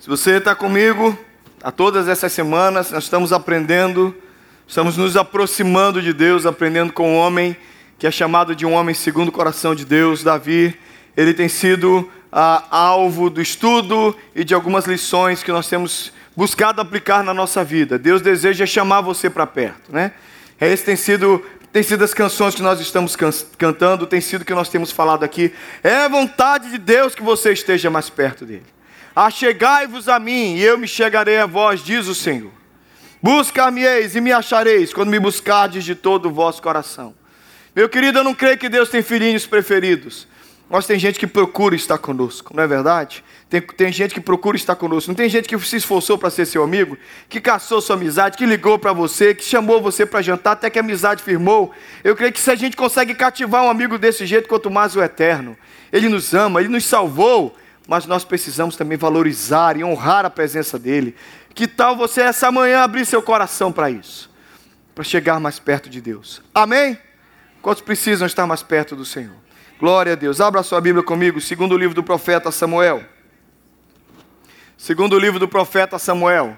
Se você está comigo, a todas essas semanas nós estamos aprendendo, estamos nos aproximando de Deus, aprendendo com um homem que é chamado de um homem segundo o coração de Deus, Davi. Ele tem sido ah, alvo do estudo e de algumas lições que nós temos buscado aplicar na nossa vida. Deus deseja chamar você para perto, né? Esse tem sido tem sido as canções que nós estamos can cantando, tem sido o que nós temos falado aqui. É vontade de Deus que você esteja mais perto dele. Achegai-vos a mim, e eu me chegarei a vós, diz o Senhor. Buscar-me-eis e me achareis, quando me buscardes de todo o vosso coração. Meu querido, eu não creio que Deus tem filhinhos preferidos. Mas tem gente que procura estar conosco, não é verdade? Tem, tem gente que procura estar conosco. Não tem gente que se esforçou para ser seu amigo, que caçou sua amizade, que ligou para você, que chamou você para jantar, até que a amizade firmou. Eu creio que se a gente consegue cativar um amigo desse jeito, quanto mais o eterno. Ele nos ama, ele nos salvou, mas nós precisamos também valorizar e honrar a presença dele. Que tal você essa manhã abrir seu coração para isso? Para chegar mais perto de Deus. Amém? Quantos precisam estar mais perto do Senhor? Glória a Deus. Abra sua Bíblia comigo, segundo o livro do profeta Samuel. Segundo o livro do profeta Samuel.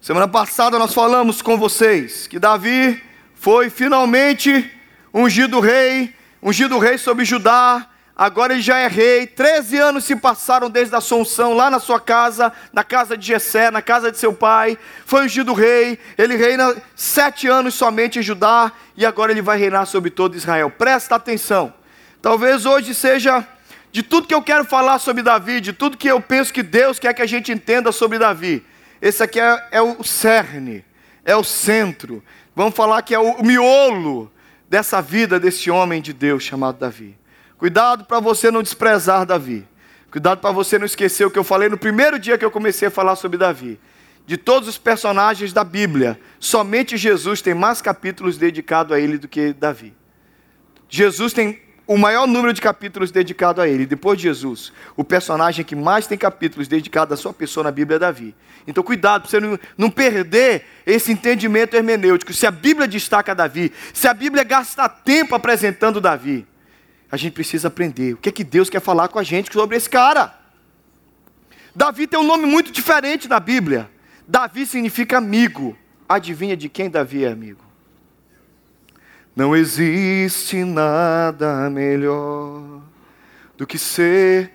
Semana passada nós falamos com vocês que Davi foi finalmente ungido rei, ungido rei sobre Judá. Agora ele já é rei. Treze anos se passaram desde a assunção lá na sua casa, na casa de Jessé, na casa de seu pai. Foi ungido rei. Ele reina sete anos somente em Judá e agora ele vai reinar sobre todo Israel. Presta atenção. Talvez hoje seja de tudo que eu quero falar sobre Davi, de tudo que eu penso que Deus quer que a gente entenda sobre Davi. Esse aqui é, é o cerne, é o centro. Vamos falar que é o miolo dessa vida desse homem de Deus chamado Davi. Cuidado para você não desprezar Davi. Cuidado para você não esquecer o que eu falei no primeiro dia que eu comecei a falar sobre Davi. De todos os personagens da Bíblia, somente Jesus tem mais capítulos dedicados a ele do que Davi. Jesus tem o maior número de capítulos dedicado a ele, depois de Jesus, o personagem que mais tem capítulos dedicados à sua pessoa na Bíblia é Davi. Então, cuidado para você não, não, perder esse entendimento hermenêutico. Se a Bíblia destaca Davi, se a Bíblia gasta tempo apresentando Davi, a gente precisa aprender o que é que Deus quer falar com a gente sobre esse cara. Davi tem um nome muito diferente na Bíblia. Davi significa amigo. Adivinha de quem Davi é amigo? Não existe nada melhor do que ser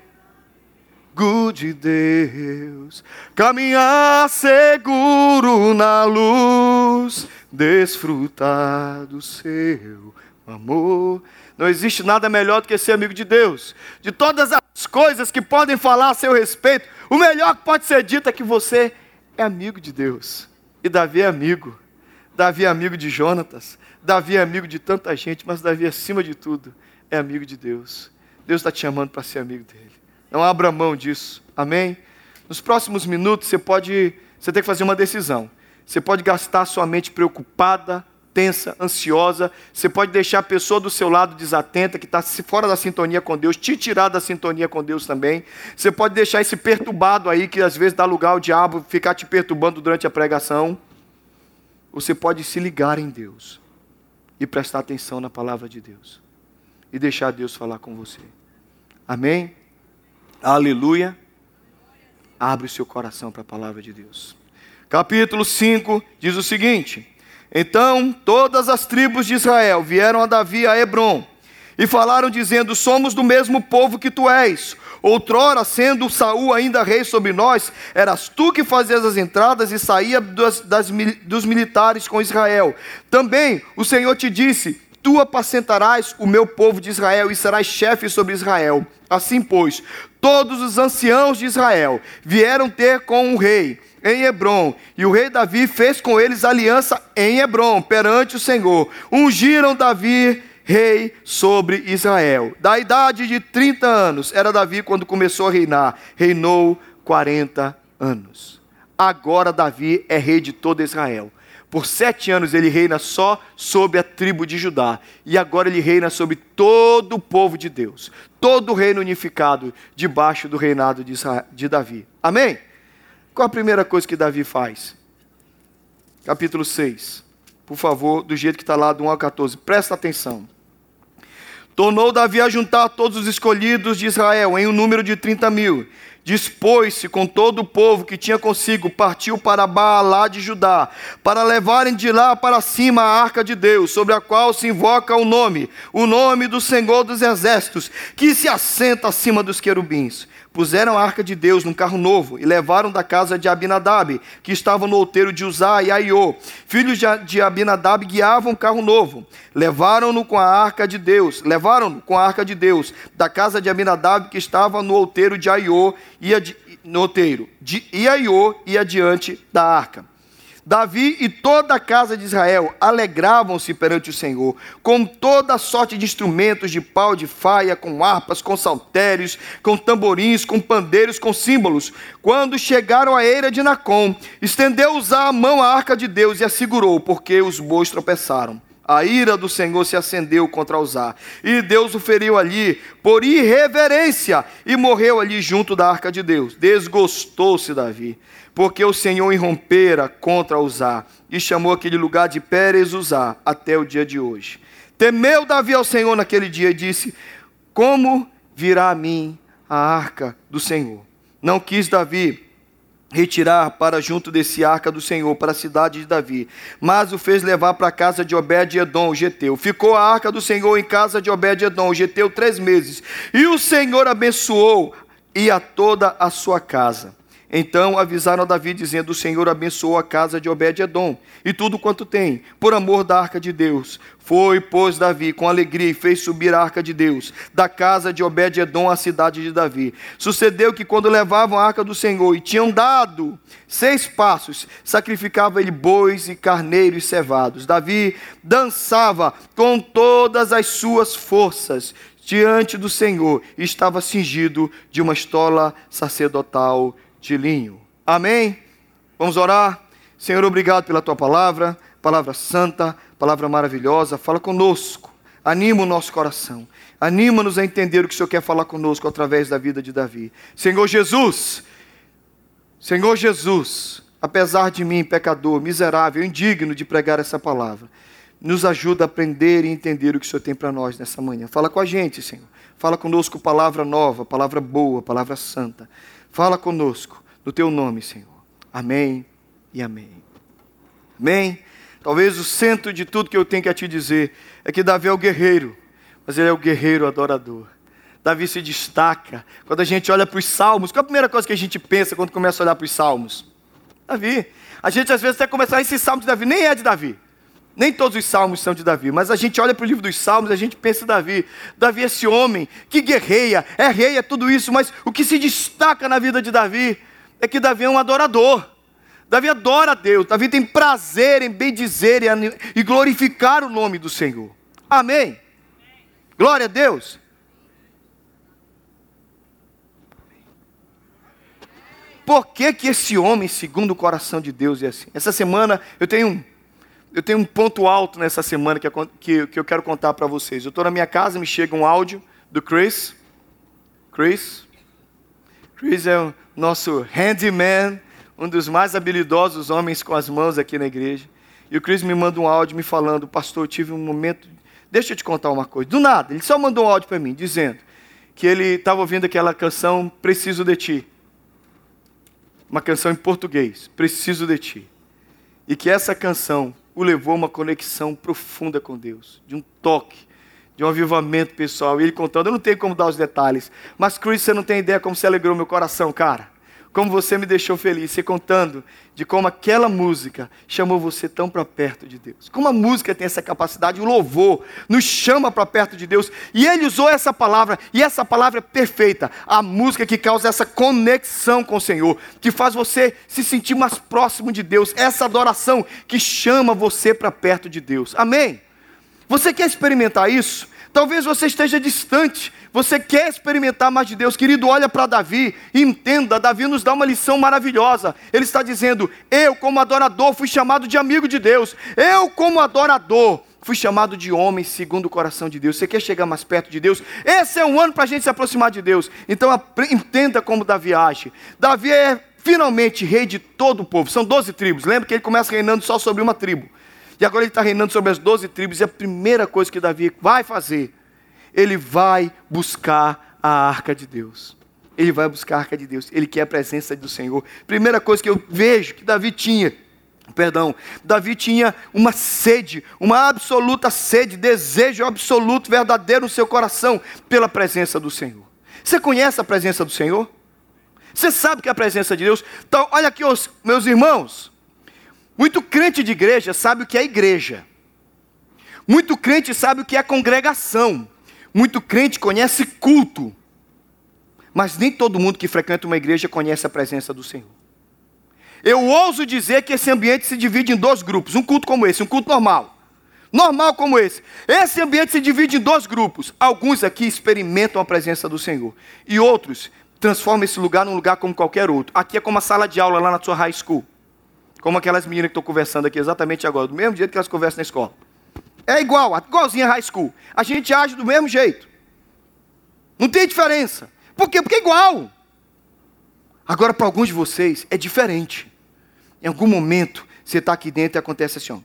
de Deus, caminhar seguro na luz, desfrutar do seu amor. Não existe nada melhor do que ser amigo de Deus. De todas as coisas que podem falar a seu respeito, o melhor que pode ser dito é que você é amigo de Deus. E Davi é amigo. Davi é amigo de Jonatas. Davi é amigo de tanta gente, mas Davi, acima de tudo, é amigo de Deus. Deus está te chamando para ser amigo dele. Não abra mão disso. Amém? Nos próximos minutos você pode, você tem que fazer uma decisão. Você pode gastar sua mente preocupada, tensa, ansiosa. Você pode deixar a pessoa do seu lado desatenta, que está fora da sintonia com Deus, te tirar da sintonia com Deus também. Você pode deixar esse perturbado aí, que às vezes dá lugar ao diabo ficar te perturbando durante a pregação. Você pode se ligar em Deus e prestar atenção na palavra de Deus. E deixar Deus falar com você. Amém? Aleluia. Abre o seu coração para a palavra de Deus. Capítulo 5 diz o seguinte: Então todas as tribos de Israel vieram a Davi a Hebron e falaram dizendo: Somos do mesmo povo que tu és. Outrora, sendo Saul ainda rei sobre nós, eras tu que fazias as entradas e saía das, das, dos militares com Israel. Também o Senhor te disse: Tu apacentarás o meu povo de Israel e serás chefe sobre Israel. Assim, pois, todos os anciãos de Israel vieram ter com o rei em Hebron, e o rei Davi fez com eles aliança em Hebron, perante o Senhor. Ungiram Davi rei sobre Israel. Da idade de 30 anos, era Davi quando começou a reinar, reinou 40 anos. Agora Davi é rei de todo Israel. Por sete anos ele reina só sobre a tribo de Judá. E agora ele reina sobre todo o povo de Deus. Todo o reino unificado debaixo do reinado de, Israel, de Davi. Amém? Qual a primeira coisa que Davi faz? Capítulo 6. Por favor, do jeito que está lá, do 1 ao 14. Presta atenção. Tornou Davi a juntar todos os escolhidos de Israel em um número de 30 mil. Dispôs-se com todo o povo que tinha consigo, partiu para Baalá de Judá, para levarem de lá para cima a arca de Deus, sobre a qual se invoca o nome, o nome do Senhor dos Exércitos, que se assenta acima dos querubins. Puseram a arca de Deus num carro novo e levaram da casa de Abinadab, que estava no outeiro de Uzá e Aiô. Filhos de Abinadab guiavam o carro novo. Levaram-no com a arca de Deus, levaram-no com a arca de Deus da casa de Abinadab, que estava no outeiro de Aiô, e no outeiro de Iaiô e adiante da arca. Davi e toda a casa de Israel alegravam-se perante o Senhor, com toda sorte de instrumentos de pau de faia, com harpas, com saltérios, com tamborins, com pandeiros, com símbolos. Quando chegaram à eira de Nacom, estendeu Uzá a mão à arca de Deus e a segurou, porque os bois tropeçaram. A ira do Senhor se acendeu contra Uzá, e Deus o feriu ali por irreverência, e morreu ali junto da arca de Deus. Desgostou-se Davi porque o Senhor irrompera contra Uzá e chamou aquele lugar de Pérez Uzá até o dia de hoje. Temeu Davi ao Senhor naquele dia e disse: Como virá a mim a arca do Senhor? Não quis Davi retirar para junto desse arca do Senhor, para a cidade de Davi, mas o fez levar para a casa de Obed-Edom, o Geteu. Ficou a arca do Senhor em casa de Obed-Edom, o Geteu, três meses. E o Senhor abençoou e a toda a sua casa. Então avisaram a Davi, dizendo: O Senhor abençoou a casa de Obed-Edom e tudo quanto tem, por amor da arca de Deus. Foi, pois, Davi com alegria e fez subir a arca de Deus, da casa de Obed-Edom à cidade de Davi. Sucedeu que, quando levavam a arca do Senhor e tinham dado seis passos, sacrificava ele bois e carneiros cevados. Davi dançava com todas as suas forças diante do Senhor e estava cingido de uma estola sacerdotal de linho. Amém? Vamos orar? Senhor, obrigado pela tua palavra, palavra santa, palavra maravilhosa. Fala conosco, anima o nosso coração, anima-nos a entender o que o Senhor quer falar conosco através da vida de Davi. Senhor Jesus, Senhor Jesus, apesar de mim, pecador, miserável, indigno de pregar essa palavra, nos ajuda a aprender e entender o que o Senhor tem para nós nessa manhã. Fala com a gente, Senhor. Fala conosco palavra nova, palavra boa, palavra santa. Fala conosco, no teu nome, Senhor. Amém e amém. Amém? Talvez o centro de tudo que eu tenho que te dizer é que Davi é o guerreiro, mas ele é o guerreiro adorador. Davi se destaca. Quando a gente olha para os salmos, qual é a primeira coisa que a gente pensa quando começa a olhar para os salmos? Davi. A gente às vezes até começa a esse salmo de Davi, nem é de Davi. Nem todos os salmos são de Davi, mas a gente olha para o livro dos salmos e a gente pensa em Davi. Davi é esse homem que guerreia, é rei, é tudo isso, mas o que se destaca na vida de Davi é que Davi é um adorador. Davi adora a Deus, Davi tem prazer em bendizer e glorificar o nome do Senhor. Amém? Glória a Deus. Por que, que esse homem, segundo o coração de Deus, é assim? Essa semana eu tenho um eu tenho um ponto alto nessa semana que, que, que eu quero contar para vocês. Eu estou na minha casa, me chega um áudio do Chris. Chris. Chris é o nosso handyman, um dos mais habilidosos homens com as mãos aqui na igreja. E o Chris me manda um áudio me falando, pastor, eu tive um momento. Deixa eu te contar uma coisa. Do nada, ele só mandou um áudio para mim, dizendo que ele estava ouvindo aquela canção Preciso de Ti. Uma canção em português, Preciso de Ti. E que essa canção o levou a uma conexão profunda com Deus, de um toque, de um avivamento pessoal. E ele contando, eu não tenho como dar os detalhes, mas Chris, você não tem ideia como se alegrou meu coração, cara como você me deixou feliz, você contando de como aquela música chamou você tão para perto de Deus. Como a música tem essa capacidade, o louvor nos chama para perto de Deus. E ele usou essa palavra, e essa palavra é perfeita. A música que causa essa conexão com o Senhor, que faz você se sentir mais próximo de Deus. Essa adoração que chama você para perto de Deus. Amém? Você quer experimentar isso? Talvez você esteja distante, você quer experimentar mais de Deus, querido, olha para Davi entenda, Davi nos dá uma lição maravilhosa. Ele está dizendo: "Eu como adorador fui chamado de amigo de Deus. Eu como adorador fui chamado de homem segundo o coração de Deus. Você quer chegar mais perto de Deus? Esse é um ano para a gente se aproximar de Deus. Então entenda como Davi age. Davi é finalmente rei de todo o povo. São doze tribos. Lembra que ele começa reinando só sobre uma tribo. E agora ele está reinando sobre as doze tribos. E a primeira coisa que Davi vai fazer, ele vai buscar a arca de Deus. ele vai buscar a arca de Deus, ele quer a presença do Senhor. Primeira coisa que eu vejo que Davi tinha, perdão, Davi tinha uma sede, uma absoluta sede, desejo absoluto, verdadeiro no seu coração pela presença do Senhor. Você conhece a presença do Senhor? Você sabe que é a presença de Deus? Então, olha aqui, meus irmãos. Muito crente de igreja sabe o que é igreja. Muito crente sabe o que é congregação. Muito crente conhece culto. Mas nem todo mundo que frequenta uma igreja conhece a presença do Senhor. Eu ouso dizer que esse ambiente se divide em dois grupos: um culto como esse, um culto normal. Normal como esse. Esse ambiente se divide em dois grupos. Alguns aqui experimentam a presença do Senhor, e outros transformam esse lugar num lugar como qualquer outro. Aqui é como a sala de aula lá na sua high school. Como aquelas meninas que estão conversando aqui exatamente agora, do mesmo jeito que elas conversam na escola. É igual, igualzinho a high school. A gente age do mesmo jeito. Não tem diferença. Por quê? Porque é igual. Agora, para alguns de vocês, é diferente. Em algum momento, você está aqui dentro e acontece assim, ó.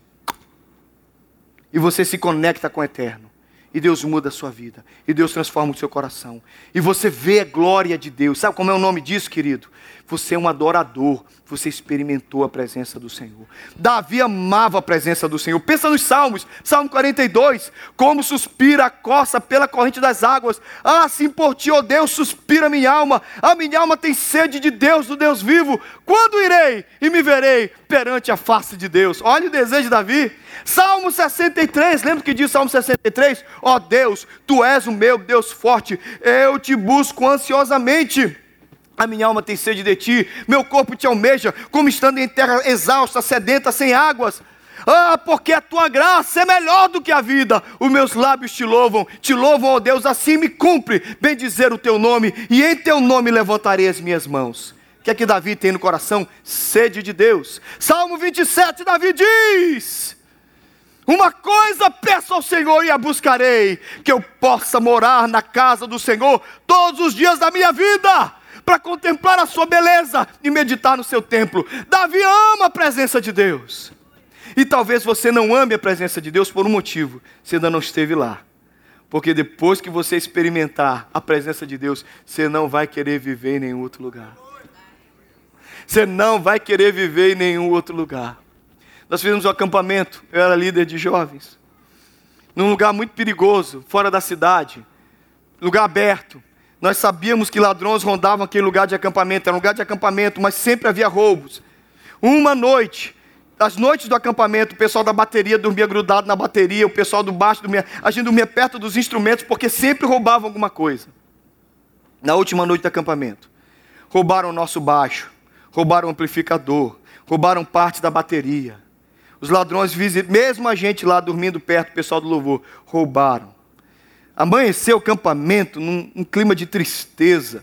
E você se conecta com o eterno. E Deus muda a sua vida. E Deus transforma o seu coração. E você vê a glória de Deus. Sabe como é o nome disso, querido? Você é um adorador. Você experimentou a presença do Senhor. Davi amava a presença do Senhor. Pensa nos Salmos. Salmo 42. Como suspira a coça pela corrente das águas. Ah, sim por ti, ó oh Deus, suspira minha alma. A minha alma tem sede de Deus, do Deus vivo. Quando irei e me verei perante a face de Deus? Olha o desejo de Davi. Salmo 63. Lembra que diz Salmo 63? Ó oh Deus, tu és o meu Deus forte. Eu te busco ansiosamente. A minha alma tem sede de ti, meu corpo te almeja, como estando em terra exausta, sedenta, sem águas. Ah, porque a tua graça é melhor do que a vida. Os meus lábios te louvam, te louvam, ó Deus, assim me cumpre bem dizer o teu nome, e em teu nome levantarei as minhas mãos. O que é que Davi tem no coração? Sede de Deus. Salmo 27, Davi diz: Uma coisa peço ao Senhor e a buscarei, que eu possa morar na casa do Senhor todos os dias da minha vida para contemplar a sua beleza e meditar no seu templo. Davi ama a presença de Deus. E talvez você não ame a presença de Deus por um motivo: você ainda não esteve lá. Porque depois que você experimentar a presença de Deus, você não vai querer viver em nenhum outro lugar. Você não vai querer viver em nenhum outro lugar. Nós fizemos um acampamento, eu era líder de jovens, num lugar muito perigoso, fora da cidade, lugar aberto. Nós sabíamos que ladrões rondavam aquele lugar de acampamento, era um lugar de acampamento, mas sempre havia roubos. Uma noite, as noites do acampamento, o pessoal da bateria dormia grudado na bateria, o pessoal do baixo dormia, a gente dormia perto dos instrumentos, porque sempre roubavam alguma coisa. Na última noite do acampamento, roubaram o nosso baixo, roubaram o amplificador, roubaram parte da bateria. Os ladrões, mesmo a gente lá dormindo perto, o pessoal do louvor, roubaram. Amanheceu o acampamento num, num clima de tristeza,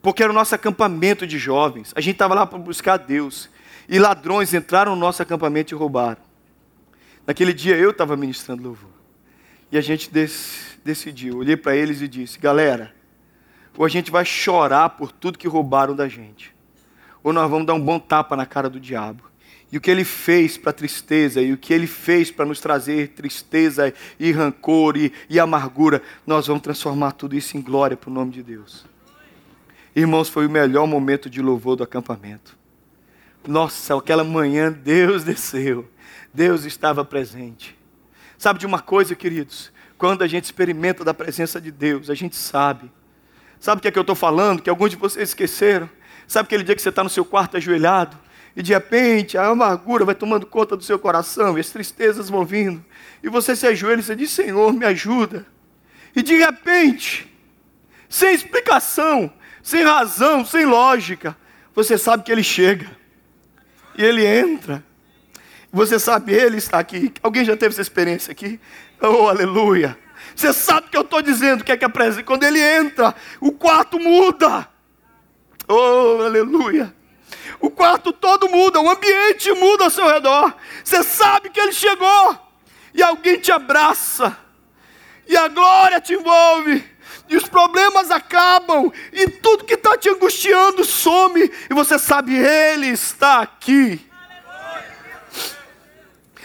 porque era o nosso acampamento de jovens. A gente estava lá para buscar Deus. E ladrões entraram no nosso acampamento e roubaram. Naquele dia eu estava ministrando louvor. E a gente decidiu, olhei para eles e disse: galera, ou a gente vai chorar por tudo que roubaram da gente, ou nós vamos dar um bom tapa na cara do diabo. E o que ele fez para a tristeza, e o que ele fez para nos trazer tristeza e rancor e, e amargura, nós vamos transformar tudo isso em glória para o nome de Deus. Irmãos, foi o melhor momento de louvor do acampamento. Nossa, aquela manhã Deus desceu, Deus estava presente. Sabe de uma coisa, queridos? Quando a gente experimenta da presença de Deus, a gente sabe. Sabe o que é que eu estou falando? Que alguns de vocês esqueceram. Sabe aquele dia que você está no seu quarto ajoelhado? E de repente a amargura vai tomando conta do seu coração, e as tristezas vão vindo, e você se ajoelha e você diz: Senhor, me ajuda. E de repente, sem explicação, sem razão, sem lógica, você sabe que ele chega, e ele entra, você sabe, ele está aqui. Alguém já teve essa experiência aqui? Oh, aleluia! Você sabe o que eu estou dizendo, que é que apresenta. Quando ele entra, o quarto muda. Oh, aleluia! O quarto todo muda, o ambiente muda ao seu redor. Você sabe que ele chegou e alguém te abraça, e a glória te envolve, e os problemas acabam, e tudo que está te angustiando some, e você sabe, Ele está aqui.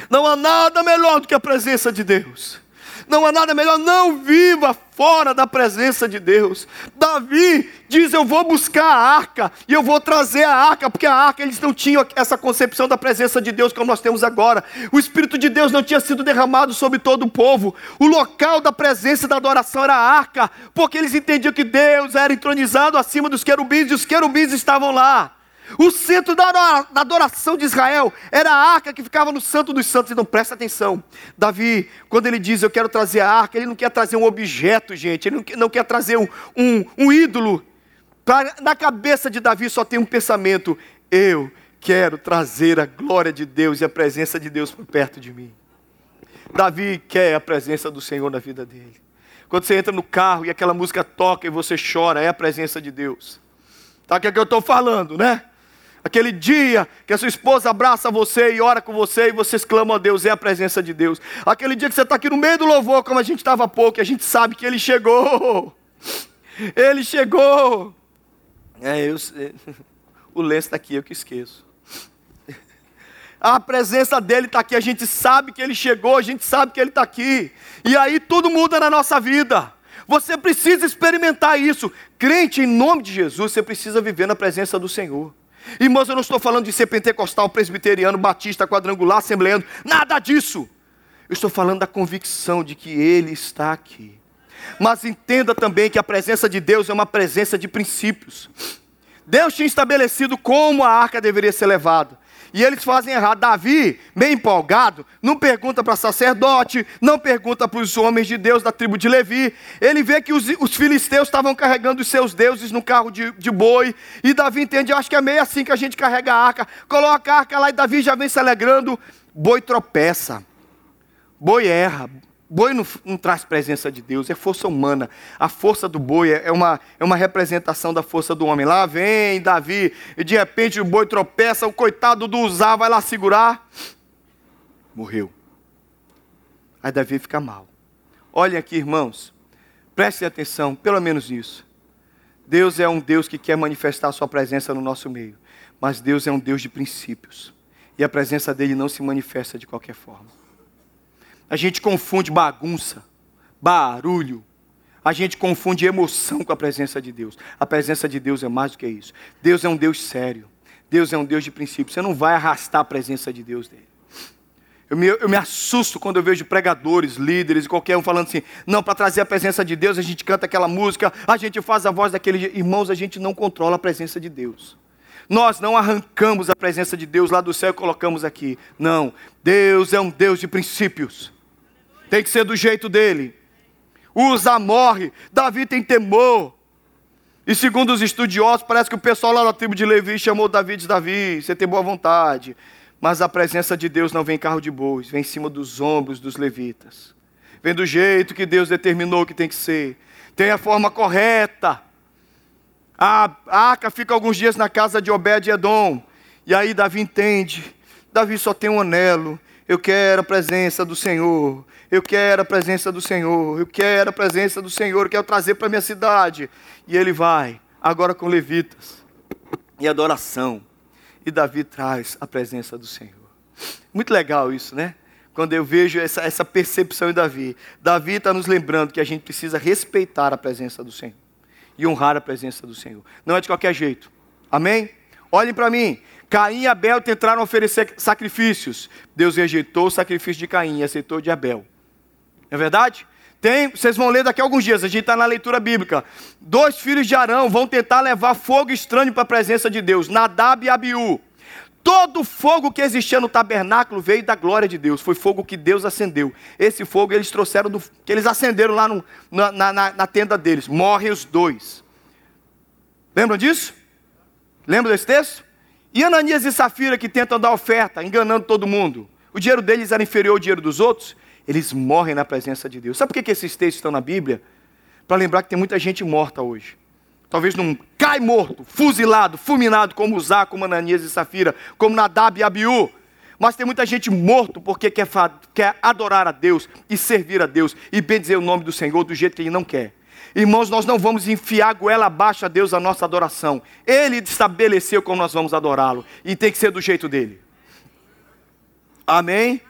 Não há nada melhor do que a presença de Deus. Não há nada melhor, não viva fora da presença de Deus. Davi diz: Eu vou buscar a arca e eu vou trazer a arca, porque a arca eles não tinham essa concepção da presença de Deus como nós temos agora. O Espírito de Deus não tinha sido derramado sobre todo o povo. O local da presença da adoração era a arca, porque eles entendiam que Deus era entronizado acima dos querubins e os querubins estavam lá. O centro da adoração de Israel era a arca que ficava no Santo dos Santos. Então presta atenção. Davi, quando ele diz eu quero trazer a arca, ele não quer trazer um objeto, gente. Ele não quer trazer um, um, um ídolo. Pra, na cabeça de Davi só tem um pensamento: eu quero trazer a glória de Deus e a presença de Deus por perto de mim. Davi quer a presença do Senhor na vida dele. Quando você entra no carro e aquela música toca e você chora, é a presença de Deus. Tá que, é que eu estou falando, né? Aquele dia que a sua esposa abraça você e ora com você e vocês clamam a Deus, é a presença de Deus. Aquele dia que você está aqui no meio do louvor, como a gente estava há pouco, e a gente sabe que Ele chegou. Ele chegou. É, eu, o lenço está aqui, eu que esqueço. A presença dele está aqui, a gente sabe que ele chegou, a gente sabe que ele está aqui. E aí tudo muda na nossa vida. Você precisa experimentar isso. Crente, em nome de Jesus, você precisa viver na presença do Senhor. Irmãos, eu não estou falando de ser pentecostal, presbiteriano, batista, quadrangular, assembleando, nada disso. Eu estou falando da convicção de que Ele está aqui. Mas entenda também que a presença de Deus é uma presença de princípios. Deus tinha estabelecido como a arca deveria ser levada. E eles fazem errado. Davi, meio empolgado, não pergunta para sacerdote, não pergunta para os homens de Deus da tribo de Levi. Ele vê que os, os filisteus estavam carregando os seus deuses no carro de, de boi. E Davi entende, acho que é meio assim que a gente carrega a arca. Coloca a arca lá e Davi já vem se alegrando. Boi tropeça, boi erra, Boi não, não, traz presença de Deus, é força humana. A força do boi é uma, é uma representação da força do homem. Lá vem Davi, e de repente o boi tropeça, o coitado do Uzá vai lá segurar. Morreu. Aí Davi fica mal. Olhem aqui, irmãos, prestem atenção, pelo menos isso. Deus é um Deus que quer manifestar a sua presença no nosso meio, mas Deus é um Deus de princípios, e a presença dele não se manifesta de qualquer forma. A gente confunde bagunça, barulho. A gente confunde emoção com a presença de Deus. A presença de Deus é mais do que isso. Deus é um Deus sério. Deus é um Deus de princípio. Você não vai arrastar a presença de Deus dele. Eu me, eu me assusto quando eu vejo pregadores, líderes, qualquer um falando assim: não, para trazer a presença de Deus, a gente canta aquela música, a gente faz a voz daquele. Irmãos, a gente não controla a presença de Deus. Nós não arrancamos a presença de Deus lá do céu e colocamos aqui. Não. Deus é um Deus de princípios. Tem que ser do jeito dele. Usa morre. Davi tem temor. E segundo os estudiosos, parece que o pessoal lá da tribo de Levi chamou Davi de Davi. Você tem boa vontade. Mas a presença de Deus não vem em carro de bois, vem em cima dos ombros dos levitas. Vem do jeito que Deus determinou que tem que ser. Tem a forma correta. A arca fica alguns dias na casa de Obed Edom. E aí Davi entende. Davi só tem um anelo. Eu quero a presença do Senhor. Eu quero a presença do Senhor. Eu quero a presença do Senhor. Eu quero trazer para minha cidade. E ele vai, agora com levitas e adoração. E Davi traz a presença do Senhor. Muito legal isso, né? Quando eu vejo essa, essa percepção em Davi. Davi está nos lembrando que a gente precisa respeitar a presença do Senhor e honrar a presença do Senhor. Não é de qualquer jeito. Amém? Olhem para mim. Caim e Abel tentaram oferecer sacrifícios. Deus rejeitou o sacrifício de Caim e aceitou de Abel. É verdade? Tem, vocês vão ler daqui a alguns dias, a gente está na leitura bíblica. Dois filhos de Arão vão tentar levar fogo estranho para a presença de Deus, Nadab e Abiú. Todo fogo que existia no tabernáculo veio da glória de Deus, foi fogo que Deus acendeu. Esse fogo eles trouxeram, do, que eles acenderam lá no, na, na, na tenda deles. Morrem os dois. Lembram disso? Lembram desse texto? E Ananias e Safira que tentam dar oferta, enganando todo mundo. O dinheiro deles era inferior ao dinheiro dos outros. Eles morrem na presença de Deus. Sabe por que esses textos estão na Bíblia? Para lembrar que tem muita gente morta hoje. Talvez não cai morto, fuzilado, fulminado, como Uzá, como Ananias e Safira, como Nadab e Abiú. Mas tem muita gente morto porque quer, quer adorar a Deus e servir a Deus e bendizer o nome do Senhor do jeito que Ele não quer. Irmãos, nós não vamos enfiar a goela abaixo a Deus a nossa adoração. Ele estabeleceu como nós vamos adorá-lo. E tem que ser do jeito dele. Amém?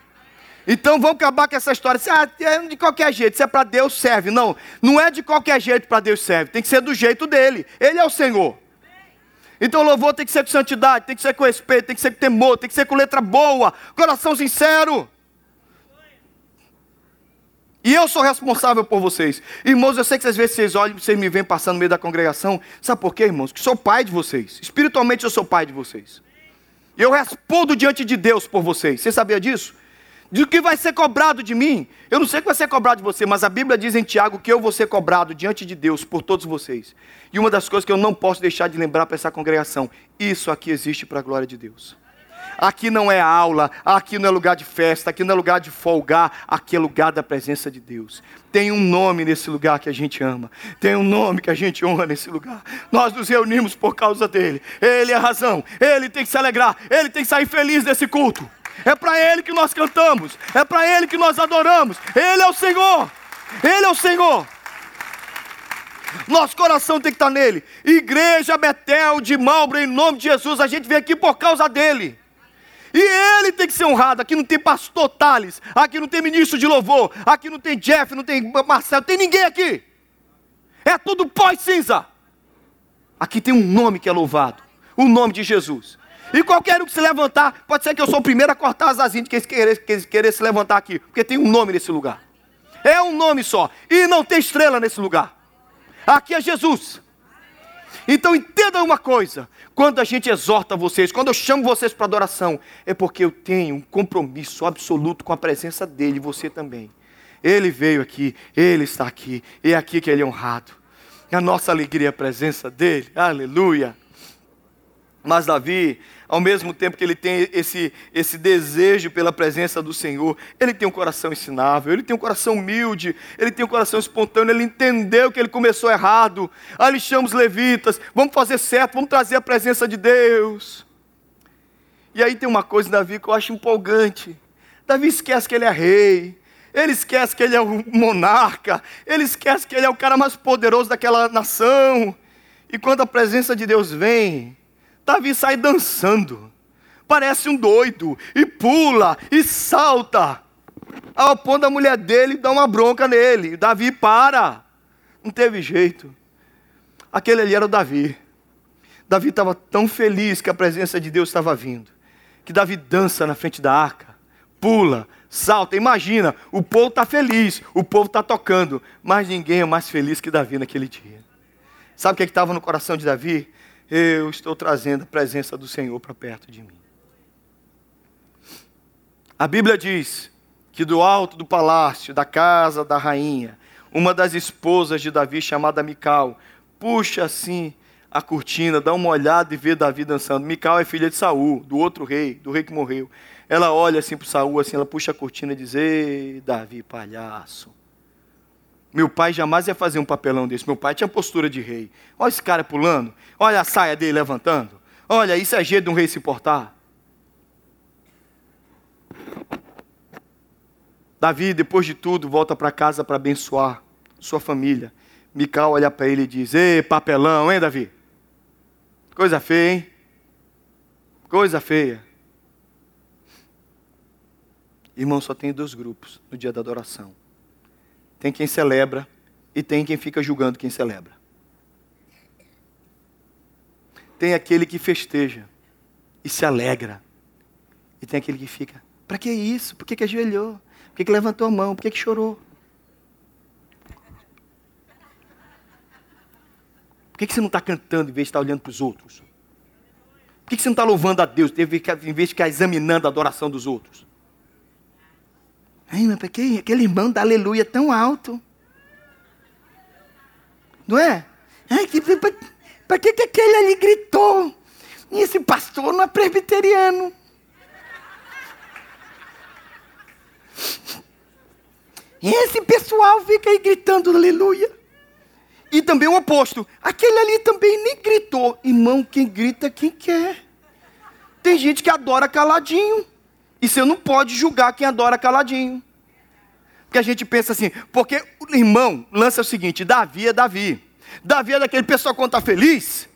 Então vamos acabar com essa história. Ah, é de qualquer jeito, se é para Deus, serve. Não, não é de qualquer jeito para Deus serve. Tem que ser do jeito dele. Ele é o Senhor. Então o louvor tem que ser com santidade, tem que ser com respeito, tem que ser com temor, tem que ser com letra boa, coração sincero. E eu sou responsável por vocês. Irmãos, eu sei que às vezes vocês olham, vocês me veem passando no meio da congregação. Sabe por quê, irmãos? Que sou pai de vocês. Espiritualmente eu sou pai de vocês. Eu respondo diante de Deus por vocês. Você sabia disso? Do que vai ser cobrado de mim. Eu não sei o que vai ser cobrado de você, mas a Bíblia diz em Tiago que eu vou ser cobrado diante de Deus por todos vocês. E uma das coisas que eu não posso deixar de lembrar para essa congregação: isso aqui existe para a glória de Deus. Aqui não é aula, aqui não é lugar de festa, aqui não é lugar de folgar, aqui é lugar da presença de Deus. Tem um nome nesse lugar que a gente ama, tem um nome que a gente honra nesse lugar. Nós nos reunimos por causa dele. Ele é a razão, ele tem que se alegrar, ele tem que sair feliz desse culto. É para ele que nós cantamos, é para ele que nós adoramos. Ele é o Senhor, ele é o Senhor. Nosso coração tem que estar nele. Igreja Betel de Malbro, em nome de Jesus, a gente vem aqui por causa dele. E ele tem que ser honrado. Aqui não tem pastor Tales, aqui não tem ministro de louvor, aqui não tem Jeff, não tem Marcelo, tem ninguém aqui. É tudo pós-cinza. Aqui tem um nome que é louvado, o nome de Jesus. E qualquer um que se levantar, pode ser que eu sou o primeiro a cortar as asinhas de quem querer, quem querer se levantar aqui, porque tem um nome nesse lugar. É um nome só. E não tem estrela nesse lugar. Aqui é Jesus. Então entenda uma coisa: quando a gente exorta vocês, quando eu chamo vocês para adoração, é porque eu tenho um compromisso absoluto com a presença dele, você também. Ele veio aqui, ele está aqui, e é aqui que ele é honrado. A nossa alegria é a presença dele, aleluia. Mas Davi, ao mesmo tempo que ele tem esse, esse desejo pela presença do Senhor, ele tem um coração ensinável, ele tem um coração humilde, ele tem um coração espontâneo, ele entendeu que ele começou errado. Aí ele chama os levitas, vamos fazer certo, vamos trazer a presença de Deus. E aí tem uma coisa, Davi, que eu acho empolgante. Davi esquece que ele é rei, ele esquece que ele é o monarca, ele esquece que ele é o cara mais poderoso daquela nação. E quando a presença de Deus vem, Davi sai dançando, parece um doido, e pula, e salta, ao ponto da mulher dele dar uma bronca nele. Davi para, não teve jeito. Aquele ali era o Davi. Davi estava tão feliz que a presença de Deus estava vindo, que Davi dança na frente da arca, pula, salta. Imagina, o povo está feliz, o povo está tocando, mas ninguém é mais feliz que Davi naquele dia. Sabe o que é estava no coração de Davi? Eu estou trazendo a presença do Senhor para perto de mim. A Bíblia diz que do alto do palácio, da casa da rainha, uma das esposas de Davi, chamada Mical, puxa assim a cortina, dá uma olhada e vê Davi dançando. Mical é filha de Saul, do outro rei, do rei que morreu. Ela olha assim para Saul, assim, ela puxa a cortina e diz: Ei, Davi, palhaço. Meu pai jamais ia fazer um papelão desse. Meu pai tinha postura de rei. Olha esse cara pulando. Olha a saia dele levantando. Olha, isso é jeito de um rei se portar. Davi, depois de tudo, volta para casa para abençoar sua família. Mical olha para ele e diz: Ei, papelão, hein, Davi? Coisa feia, hein? Coisa feia. Irmão, só tem dois grupos no dia da adoração tem quem celebra e tem quem fica julgando quem celebra. Tem aquele que festeja e se alegra. E tem aquele que fica, para que isso? Por que, que ajoelhou? Por que, que levantou a mão? Por que, que chorou? Por que, que você não está cantando em vez de estar olhando para os outros? Por que, que você não está louvando a Deus em vez de ficar examinando a adoração dos outros? Ai, mas que aquele irmão da aleluia tão alto? Não é? Para que, que aquele ali gritou? E esse pastor não é presbiteriano. E esse pessoal fica aí gritando aleluia. E também o oposto. Aquele ali também nem gritou. Irmão, quem grita, quem quer. Tem gente que adora caladinho. E você não pode julgar quem adora caladinho. Porque a gente pensa assim, porque o irmão lança o seguinte: Davi é Davi. Davi é daquele pessoal quando está feliz.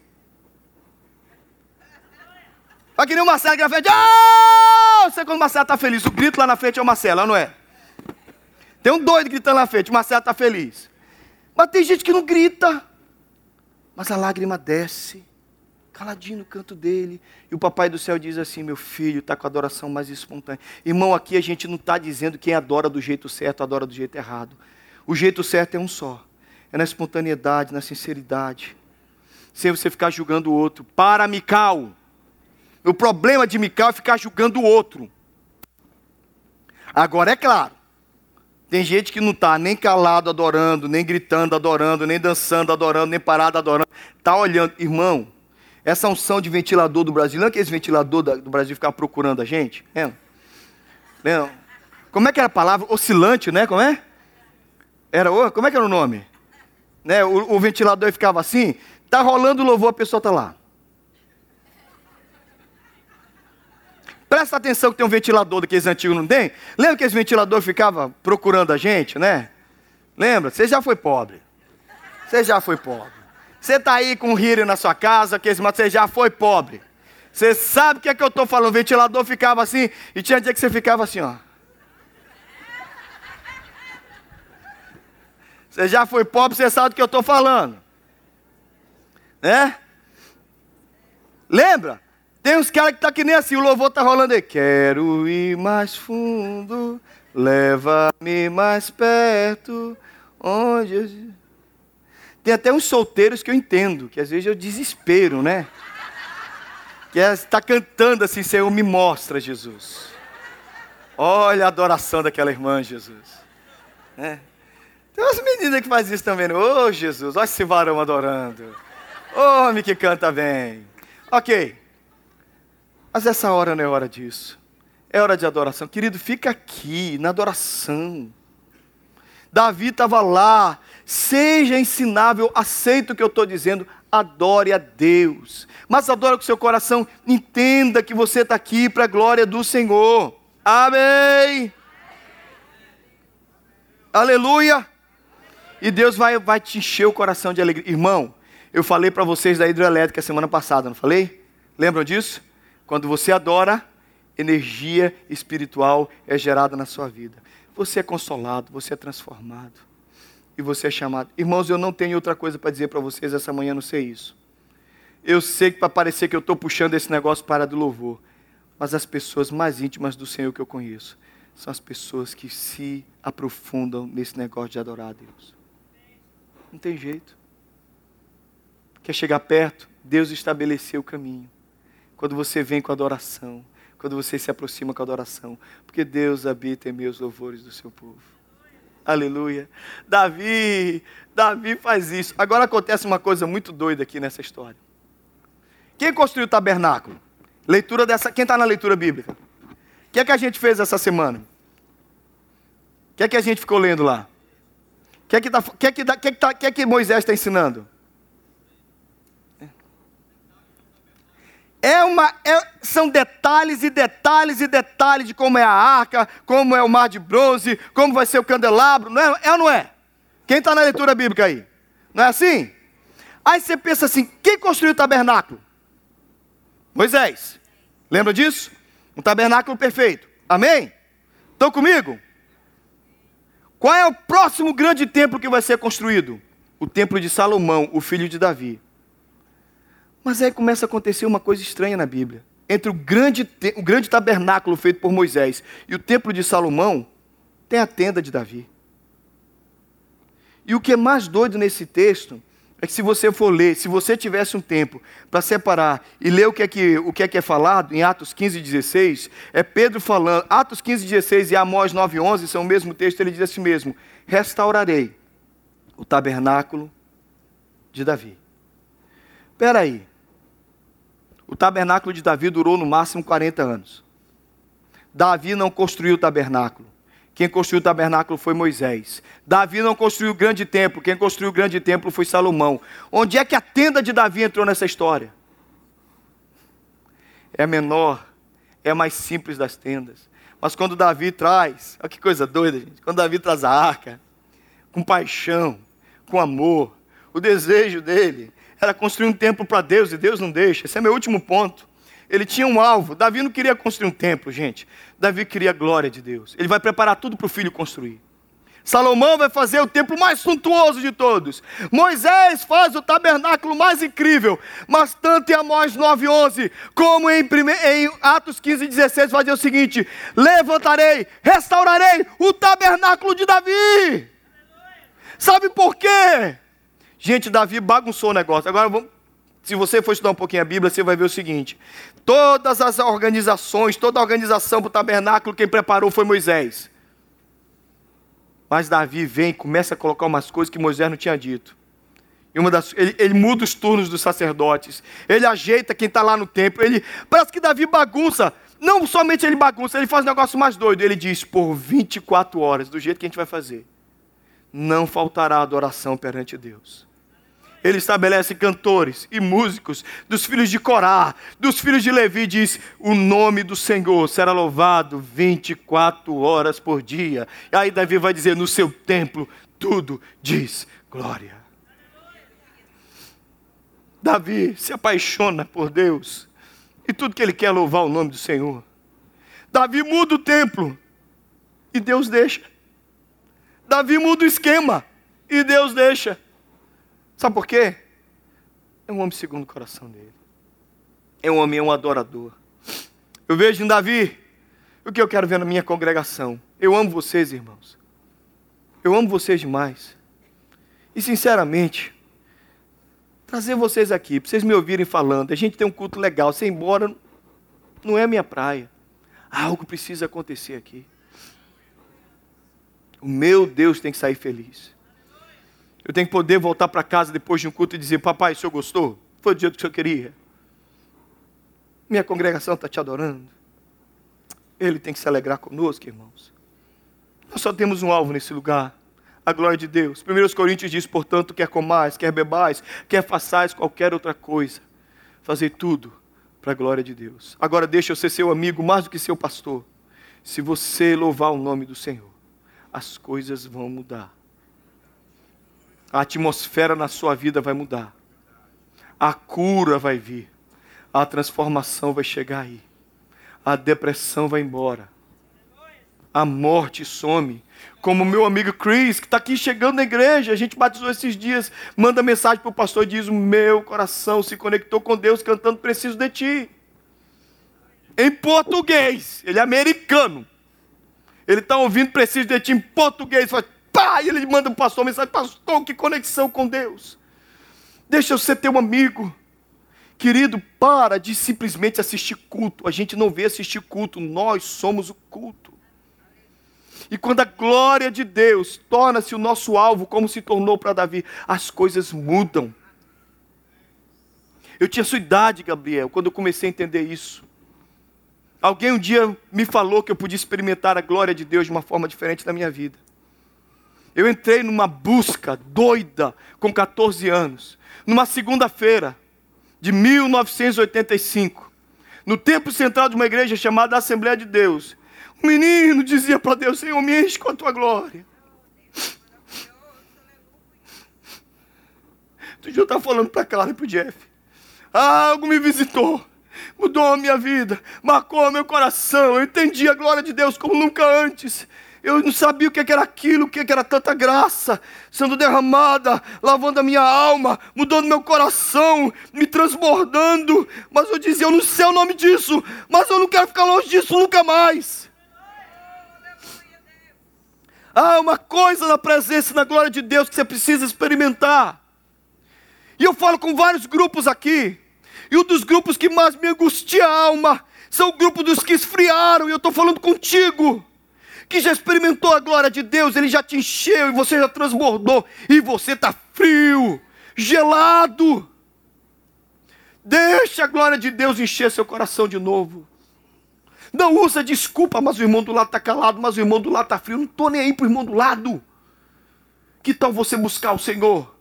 Vai que nem o Marcelo que na frente, oh, sei quando o Marcelo está feliz. O grito lá na frente é o Marcelo, não é? Tem um doido gritando na frente, o Marcelo está feliz. Mas tem gente que não grita. Mas a lágrima desce, caladinho no canto dele. E o papai do céu diz assim: Meu filho, está com a adoração mais espontânea. Irmão, aqui a gente não está dizendo quem adora do jeito certo, adora do jeito errado. O jeito certo é um só: é na espontaneidade, na sinceridade. Sem você ficar julgando o outro. Para, Mical. O problema de Mical é ficar julgando o outro. Agora é claro, tem gente que não está nem calado adorando, nem gritando adorando, nem dançando adorando, nem parado adorando. Está olhando. Irmão, essa unção de ventilador do Brasil, é que esse ventilador do Brasil ficar procurando a gente? É. Não. Como é que era a palavra? Oscilante, né? Como é? Era, como é que era o nome? Né? O, o ventilador ficava assim, tá rolando louvor, a pessoa está lá. Presta atenção que tem um ventilador daqueles antigos, não tem? Lembra que esse ventilador ficava procurando a gente, né? Lembra? Você já foi pobre. Você já foi pobre. Você está aí com um na sua casa, que você já foi pobre. Você sabe o que é que eu estou falando? O ventilador ficava assim, e tinha dia que você ficava assim, ó. Você já foi pobre, você sabe do que eu estou falando. Né? Lembra? Tem uns caras que tá que nem assim, o louvor tá rolando aí. Quero ir mais fundo, leva-me mais perto, onde... Tem até uns solteiros que eu entendo, que às vezes eu desespero, né? Que está é, cantando assim, Senhor, me mostra, Jesus. Olha a adoração daquela irmã, Jesus. É. Tem umas meninas que fazem isso também. Né? Ô oh, Jesus, olha esse varão adorando. Homem que canta bem. Ok. Mas essa hora não é hora disso. É hora de adoração. Querido, fica aqui na adoração. Davi estava lá. Seja ensinável, aceita o que eu estou dizendo, adore a Deus. Mas adore com seu coração, entenda que você está aqui para a glória do Senhor. Amém. Aleluia. E Deus vai, vai te encher o coração de alegria. Irmão, eu falei para vocês da hidrelétrica semana passada, não falei? Lembram disso? Quando você adora, energia espiritual é gerada na sua vida. Você é consolado, você é transformado. E você é chamado. Irmãos, eu não tenho outra coisa para dizer para vocês essa manhã, não sei isso. Eu sei que para parecer que eu estou puxando esse negócio para do louvor. Mas as pessoas mais íntimas do Senhor que eu conheço são as pessoas que se aprofundam nesse negócio de adorar a Deus. Não tem jeito. Quer chegar perto? Deus estabeleceu o caminho quando você vem com adoração, quando você se aproxima com adoração, porque Deus habita em meus louvores do seu povo. Aleluia. Davi, Davi faz isso. Agora acontece uma coisa muito doida aqui nessa história. Quem construiu o tabernáculo? Leitura dessa. Quem está na leitura bíblica? O que é que a gente fez essa semana? O que é que a gente ficou lendo lá? O que é que, tá, que, é que, que, é que, tá, que, é que Moisés está ensinando? É uma, é, são detalhes e detalhes e detalhes de como é a arca, como é o mar de bronze, como vai ser o candelabro, não é, é ou não é? Quem está na leitura bíblica aí? Não é assim? Aí você pensa assim: quem construiu o tabernáculo? Moisés. Lembra disso? Um tabernáculo perfeito. Amém? Estão comigo? Qual é o próximo grande templo que vai ser construído? O templo de Salomão, o filho de Davi. Mas aí começa a acontecer uma coisa estranha na Bíblia. Entre o grande, o grande tabernáculo feito por Moisés e o templo de Salomão, tem a tenda de Davi. E o que é mais doido nesse texto é que se você for ler, se você tivesse um tempo para separar e ler o que, é que, o que é que é falado em Atos 15, 16, é Pedro falando, Atos 15, 16 e Amós 9, 11 são o mesmo texto, ele diz assim mesmo, restaurarei o tabernáculo de Davi. Espera aí, o tabernáculo de Davi durou no máximo 40 anos. Davi não construiu o tabernáculo. Quem construiu o tabernáculo foi Moisés. Davi não construiu o grande templo. Quem construiu o grande templo foi Salomão. Onde é que a tenda de Davi entrou nessa história? É menor, é mais simples das tendas. Mas quando Davi traz, olha que coisa doida, gente. Quando Davi traz a arca, com paixão, com amor, o desejo dele era construir um templo para Deus e Deus não deixa. Esse é meu último ponto. Ele tinha um alvo. Davi não queria construir um templo, gente. Davi queria a glória de Deus. Ele vai preparar tudo para o filho construir. Salomão vai fazer o templo mais suntuoso de todos. Moisés faz o tabernáculo mais incrível. Mas tanto em Amós 9:11 como em, em Atos 15 16 vai dizer o seguinte: Levantarei, restaurarei o tabernáculo de Davi. Sabe por quê? Gente, Davi bagunçou o negócio. Agora se você for estudar um pouquinho a Bíblia, você vai ver o seguinte: todas as organizações, toda a organização para o tabernáculo, quem preparou foi Moisés. Mas Davi vem e começa a colocar umas coisas que Moisés não tinha dito. E uma das, ele, ele muda os turnos dos sacerdotes. Ele ajeita quem está lá no templo. Ele, parece que Davi bagunça. Não somente ele bagunça, ele faz um negócio mais doido. Ele diz: por 24 horas, do jeito que a gente vai fazer, não faltará adoração perante Deus ele estabelece cantores e músicos dos filhos de Corá, dos filhos de Levi, diz: o nome do Senhor será louvado 24 horas por dia. E aí Davi vai dizer: no seu templo tudo diz glória. Davi se apaixona por Deus e tudo que ele quer é louvar o nome do Senhor. Davi muda o templo e Deus deixa. Davi muda o esquema e Deus deixa. Sabe por quê? É um homem segundo o coração dele. É um homem, é um adorador. Eu vejo em Davi o que eu quero ver na minha congregação. Eu amo vocês, irmãos. Eu amo vocês demais. E sinceramente, trazer vocês aqui, para vocês me ouvirem falando, a gente tem um culto legal, você embora não é minha praia. Algo precisa acontecer aqui. O meu Deus tem que sair feliz. Eu tenho que poder voltar para casa depois de um culto e dizer: Papai, o senhor gostou? Foi do jeito que o senhor queria. Minha congregação está te adorando. Ele tem que se alegrar conosco, irmãos. Nós só temos um alvo nesse lugar: a glória de Deus. 1 Coríntios diz: portanto, quer comais, quer bebais, quer façais qualquer outra coisa, fazer tudo para a glória de Deus. Agora, deixa eu ser seu amigo mais do que seu pastor. Se você louvar o nome do Senhor, as coisas vão mudar a atmosfera na sua vida vai mudar. A cura vai vir. A transformação vai chegar aí. A depressão vai embora. A morte some. Como meu amigo Chris, que está aqui chegando na igreja, a gente batizou esses dias, manda mensagem para o pastor e diz: O meu coração se conectou com Deus cantando Preciso de Ti. Em português, ele é americano. Ele está ouvindo Preciso de Ti em português. Fala, pá, e ele manda o pastor mensagem, pastor, que conexão com Deus. Deixa eu ser teu amigo. Querido, para de simplesmente assistir culto. A gente não vê assistir culto, nós somos o culto. E quando a glória de Deus torna-se o nosso alvo, como se tornou para Davi, as coisas mudam. Eu tinha sua idade, Gabriel, quando eu comecei a entender isso. Alguém um dia me falou que eu podia experimentar a glória de Deus de uma forma diferente na minha vida. Eu entrei numa busca doida com 14 anos, numa segunda-feira de 1985, no templo central de uma igreja chamada Assembleia de Deus. Um menino dizia para Deus: Senhor, me enche com a tua glória. Tu já está falando para Clara e para o Jeff. Algo me visitou, mudou a minha vida, marcou meu coração. Eu entendi a glória de Deus como nunca antes. Eu não sabia o que era aquilo, o que era tanta graça sendo derramada, lavando a minha alma, mudando meu coração, me transbordando. Mas eu dizia: Eu não sei o nome disso, mas eu não quero ficar longe disso nunca mais. Há uma coisa na presença e na glória de Deus que você precisa experimentar. E eu falo com vários grupos aqui. E um dos grupos que mais me angustia a alma são o grupo dos que esfriaram. E eu estou falando contigo que já experimentou a glória de Deus, ele já te encheu e você já transbordou, e você está frio, gelado. Deixa a glória de Deus encher seu coração de novo. Não usa desculpa, mas o irmão do lado está calado, mas o irmão do lado está frio. Não estou nem aí para o irmão do lado. Que tal você buscar o Senhor?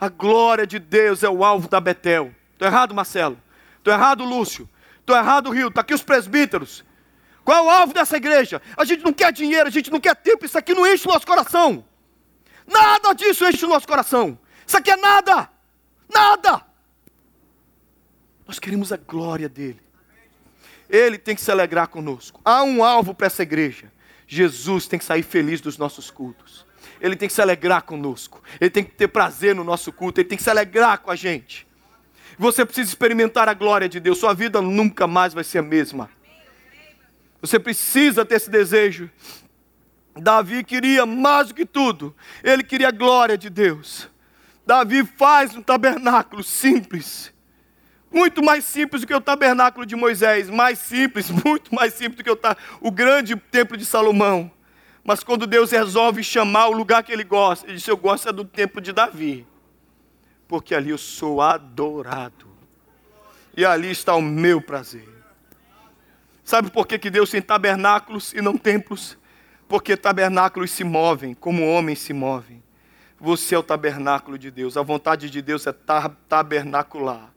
A glória de Deus é o alvo da Betel. Estou errado, Marcelo? Estou errado, Lúcio? Estou errado, Rio? Está aqui os presbíteros. Qual é o alvo dessa igreja? A gente não quer dinheiro, a gente não quer tempo, isso aqui não enche o nosso coração. Nada disso enche o nosso coração. Isso aqui é nada. Nada. Nós queremos a glória dele. Ele tem que se alegrar conosco. Há um alvo para essa igreja. Jesus tem que sair feliz dos nossos cultos. Ele tem que se alegrar conosco. Ele tem que ter prazer no nosso culto. Ele tem que se alegrar com a gente. Você precisa experimentar a glória de Deus. Sua vida nunca mais vai ser a mesma. Você precisa ter esse desejo. Davi queria mais do que tudo. Ele queria a glória de Deus. Davi faz um tabernáculo simples. Muito mais simples do que o tabernáculo de Moisés. Mais simples, muito mais simples do que o, o grande templo de Salomão. Mas quando Deus resolve chamar o lugar que ele gosta, ele disse: Eu gosto é do templo de Davi. Porque ali eu sou adorado. E ali está o meu prazer. Sabe por que, que Deus tem tabernáculos e não templos? Porque tabernáculos se movem, como homens se movem. Você é o tabernáculo de Deus. A vontade de Deus é tabernacular.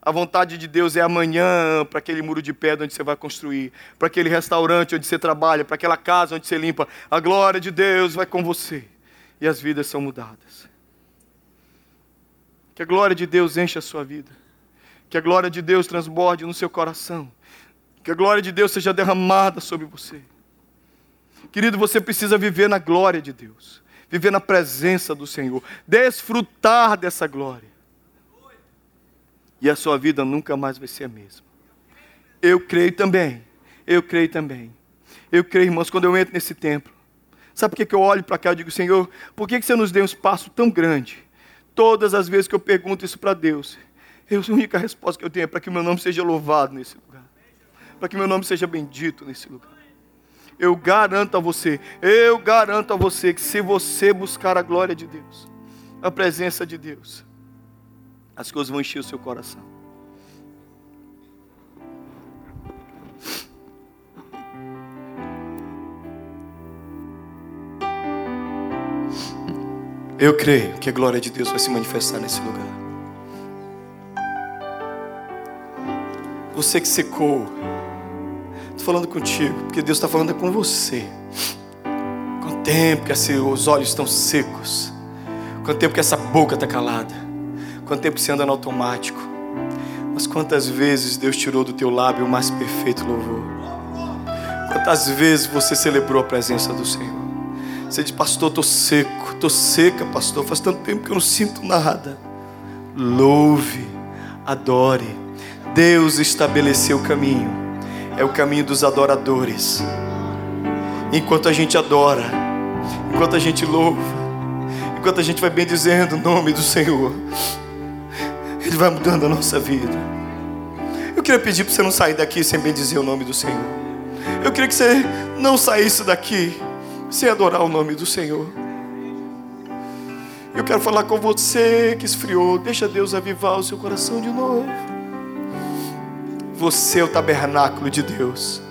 A vontade de Deus é amanhã para aquele muro de pedra onde você vai construir, para aquele restaurante onde você trabalha, para aquela casa onde você limpa. A glória de Deus vai com você e as vidas são mudadas. Que a glória de Deus encha a sua vida. Que a glória de Deus transborde no seu coração. Que a glória de Deus seja derramada sobre você. Querido, você precisa viver na glória de Deus, viver na presença do Senhor, desfrutar dessa glória. E a sua vida nunca mais vai ser a mesma. Eu creio também, eu creio também. Eu creio, irmãos, quando eu entro nesse templo. Sabe por que eu olho para cá e digo, Senhor, por que você nos deu um espaço tão grande? Todas as vezes que eu pergunto isso para Deus, a única resposta que eu tenho é para que o meu nome seja louvado nesse lugar para que meu nome seja bendito nesse lugar. Eu garanto a você, eu garanto a você que se você buscar a glória de Deus, a presença de Deus, as coisas vão encher o seu coração. Eu creio que a glória de Deus vai se manifestar nesse lugar. Você que secou, Estou falando contigo, porque Deus está falando com você. Quanto tempo que os olhos estão secos? Quanto tempo que essa boca está calada? Quanto tempo que você anda no automático? Mas quantas vezes Deus tirou do teu lábio o mais perfeito louvor? Quantas vezes você celebrou a presença do Senhor? Você diz, pastor, estou seco, estou seca, pastor, faz tanto tempo que eu não sinto nada. Louve, adore. Deus estabeleceu o caminho é o caminho dos adoradores. Enquanto a gente adora, enquanto a gente louva, enquanto a gente vai bendizendo o nome do Senhor, Ele vai mudando a nossa vida. Eu queria pedir para você não sair daqui sem bendizer o nome do Senhor. Eu queria que você não saísse daqui sem adorar o nome do Senhor. Eu quero falar com você que esfriou. Deixa Deus avivar o seu coração de novo. Você é o tabernáculo de Deus.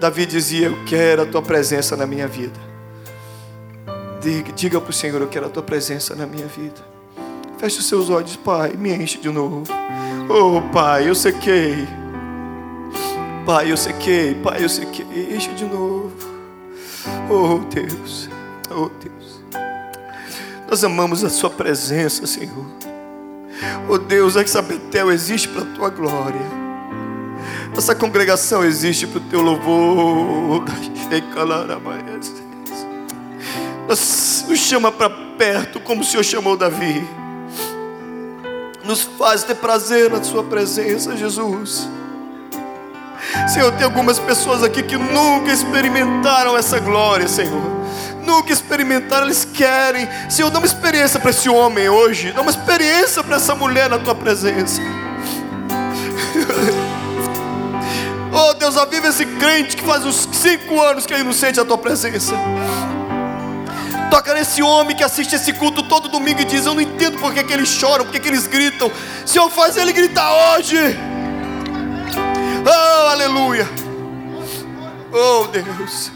Davi dizia: Eu quero a tua presença na minha vida. Diga, para o Senhor: Eu quero a tua presença na minha vida. Feche os seus olhos, Pai, me enche de novo. Oh, Pai, eu sequei. Pai, eu sequei. Pai, eu sequei. Enche de novo. Oh, Deus. Oh, Deus. Nós amamos a Sua presença, Senhor. Oh, Deus, essa Betel existe para a Tua glória. Essa congregação existe para o teu louvor. Nos, nos chama para perto, como o Senhor chamou Davi. Nos faz ter prazer na Sua presença, Jesus. Senhor, tem algumas pessoas aqui que nunca experimentaram essa glória, Senhor. Nunca experimentaram, eles querem. Senhor, dá uma experiência para esse homem hoje. Dá uma experiência para essa mulher na tua presença. Oh Deus, aviva esse crente que faz uns cinco anos que ele não sente a tua presença. Toca nesse homem que assiste esse culto todo domingo e diz: Eu não entendo por que, eles choram, por que, que eles gritam. Senhor, faz ele gritar hoje. Oh, aleluia. Oh, Deus.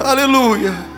Aleluia.